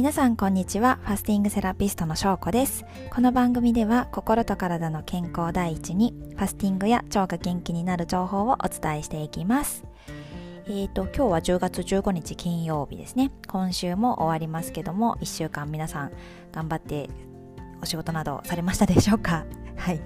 皆さんこんにちは。ファスティングセラピストのしょうこです。この番組では心と体の健康第一にファスティングや腸が元気になる情報をお伝えしていきます。えーと今日は10月15日金曜日ですね。今週も終わりますけども1週間皆さん頑張ってお仕事などされましたでしょうか？はい。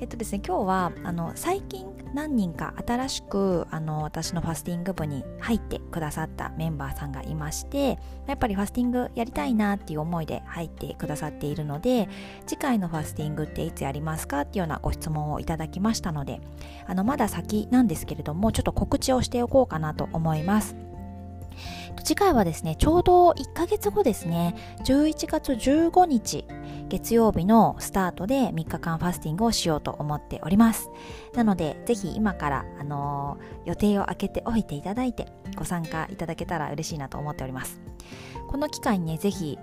えっとですね今日はあの最近何人か新しくあの私のファスティング部に入ってくださったメンバーさんがいましてやっぱりファスティングやりたいなっていう思いで入ってくださっているので次回のファスティングっていつやりますかっていうようなご質問をいただきましたのであのまだ先なんですけれどもちょっと告知をしておこうかなと思います。次回はですね、ちょうど1ヶ月後ですね、11月15日、月曜日のスタートで3日間ファスティングをしようと思っております。なので、ぜひ今から、あのー、予定を空けておいていただいて、ご参加いただけたら嬉しいなと思っております。この機会にね、ぜひ、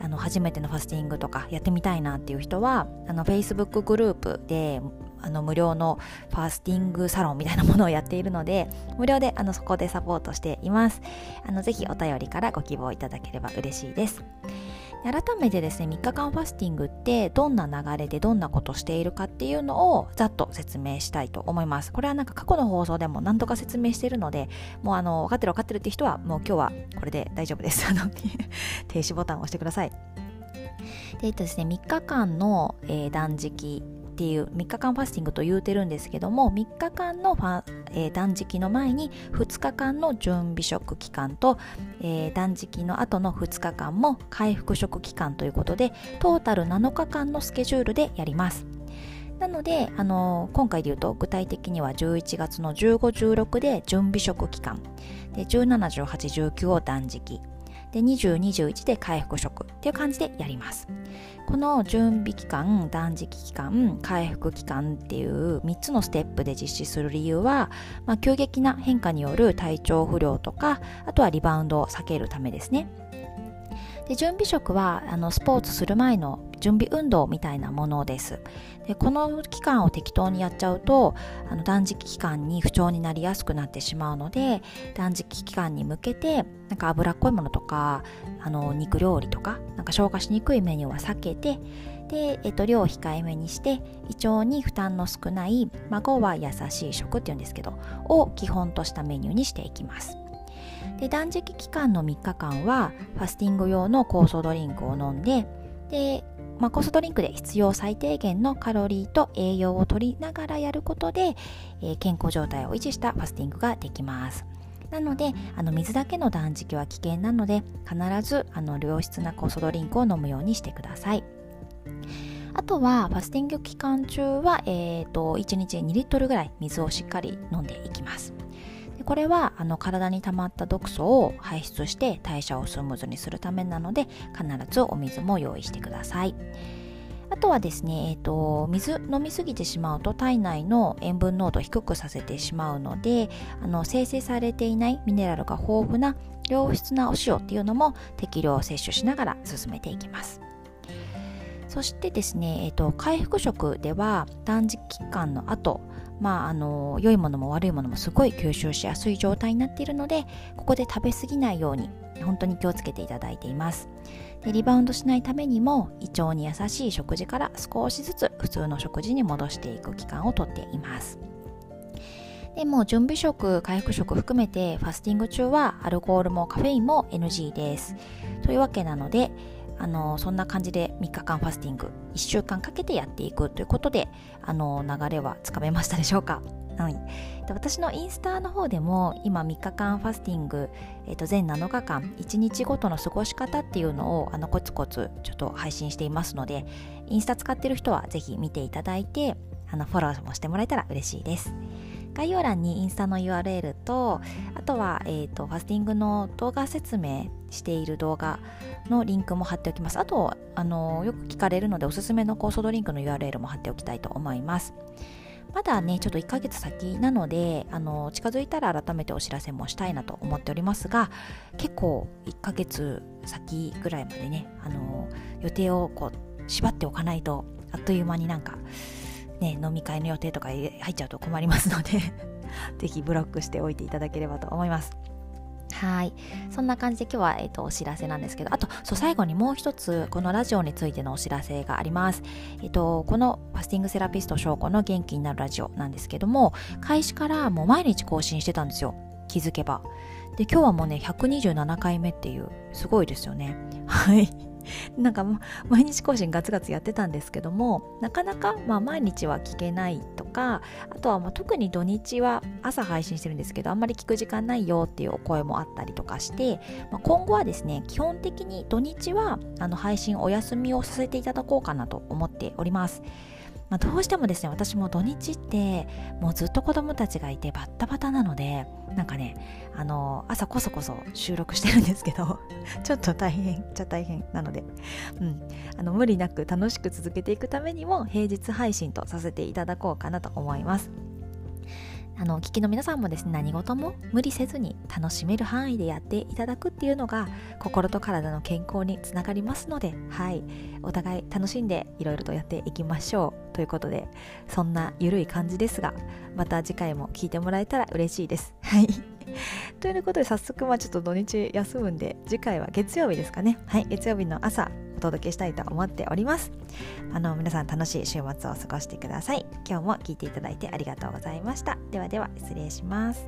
あの、初めてのファスティングとかやってみたいなっていう人は、あの、Facebook グループであの無料のファスティングサロンみたいなものをやっているので 無料であのそこでサポートしています。あのぜひお便りからご希望いただければ嬉しいです。改めてですね3日間ファスティングってどんな流れでどんなことしているかっていうのをざっと説明したいと思います。これはなんか過去の放送でも何とか説明しているのでもうあの分かってる分かってるって人はもう今日はこれで大丈夫です。あの 停止ボタンを押してください。でえっとですね3日間の、えー、断食っていう3日間ファスティングと言うてるんですけども3日間のファ、えー、断食の前に2日間の準備食期間と、えー、断食の後の2日間も回復食期間ということでトータル7日間のスケジュールでやります。なので、あのー、今回で言うと具体的には11月の15、16で準備食期間。で17、18、19を断食。で20、21で回復食っていう感じでやります。この準備期間断食期間回復期間っていう3つのステップで実施する理由は、まあ、急激な変化による体調不良とかあとはリバウンドを避けるためですね。で準備食はあのスポーツする前の準備運動みたいなものです。でこの期間を適当にやっちゃうとあの断食期間に不調になりやすくなってしまうので断食期間に向けてなんか脂っこいものとかあの肉料理とかなんか消化しにくいメニューは避けてで、えっと、量を控えめにして胃腸に負担の少ない孫は優しい食っていうんですけどを基本としたメニューにしていきます。で断食期間の3日間はファスティング用の酵素ドリンクを飲んでで、まあ、酵素ドリンクで必要最低限のカロリーと栄養を取りながらやることで、えー、健康状態を維持したファスティングができます。なのであの水だけの断食は危険なので必ずあの良質な酵素ドリンクを飲むようにしてください。あとはファスティング期間中は、えーと、1日2リットルぐらい水をしっかり飲んでこれはあの体に溜まった毒素を排出して代謝をスムーズにするためなので必ずお水も用意してください。あとはですね、えーと、水飲みすぎてしまうと体内の塩分濃度を低くさせてしまうのであの生成されていないミネラルが豊富な良質なお塩っていうのも適量摂取しながら進めていきます。そしてですね、えーと回復食では断食期間の後まあ、あの良いものも悪いものもすごい吸収しやすい状態になっているのでここで食べ過ぎないように本当に気をつけていただいていますでリバウンドしないためにも胃腸に優しい食事から少しずつ普通の食事に戻していく期間をとっていますでも準備食、回復食含めてファスティング中はアルコールもカフェインも NG です。というわけなので、あのそんな感じで3日間ファスティング1週間かけてやっていくということであの流れはつかめましたでしょうか？はい、で私のインスタの方でも今3日間ファスティング、えー、と全7日間1日ごとの過ごし方っていうのをあのコツコツちょっと配信していますのでインスタ使ってる人はぜひ見ていただいてあのフォローもしてもらえたら嬉しいです。概要欄にインスタの URL とあとは、えーと、ファスティングの動画説明している動画のリンクも貼っておきます。あとあのよく聞かれるのでおすすめの酵素ドリンクの URL も貼っておきたいと思います。まだねちょっと1ヶ月先なのであの近づいたら改めてお知らせもしたいなと思っておりますが結構1ヶ月先ぐらいまでねあの予定をこう縛っておかないとあっという間になんかね、飲み会の予定とか入っちゃうと困りますので ぜひブロックしておいていただければと思います。はい。そんな感じで今日は、えーと、お知らせなんですけどあとそう最後にもう一つこのラジオについてのお知らせがあります、えーと、このファスティングセラピスト翔子の元気になるラジオなんですけども開始からもう毎日更新してたんですよ。気づけば。で今日はもうね127回目っていうすごいですよね。はい。なんか毎日更新ガツガツやってたんですけどもなかなかまあ毎日は聞けないとかあとはまあ特に土日は朝配信してるんですけどあんまり聞く時間ないよっていうお声もあったりとかして、まあ、今後はですね基本的に土日はあの配信お休みをさせていただこうかなと思っております。まあ、どうしてもですね私も土日ってもうずっと子供たちがいてバッタバタなのでなんかねあの朝こそこそ収録してるんですけど ちょっと大変っちゃ大変なので、うん、あの無理なく楽しく続けていくためにも平日配信とさせていただこうかなと思います。あのお聞きの皆さんもですね何事も無理せずに楽しめる範囲でやっていただくっていうのが心と体の健康につながりますのではい。お互い楽しんでいろいろとやっていきましょうということでそんなゆるい感じですがまた次回も聞いてもらえたら嬉しいです。はい。ということで早速まあちょっと土日休むんで次回は月曜日ですかね。はい。月曜日の朝お届けしたいと思っております。あの皆さん楽しい週末を過ごしてください。今日も聞いていただいてありがとうございました。ではでは失礼します。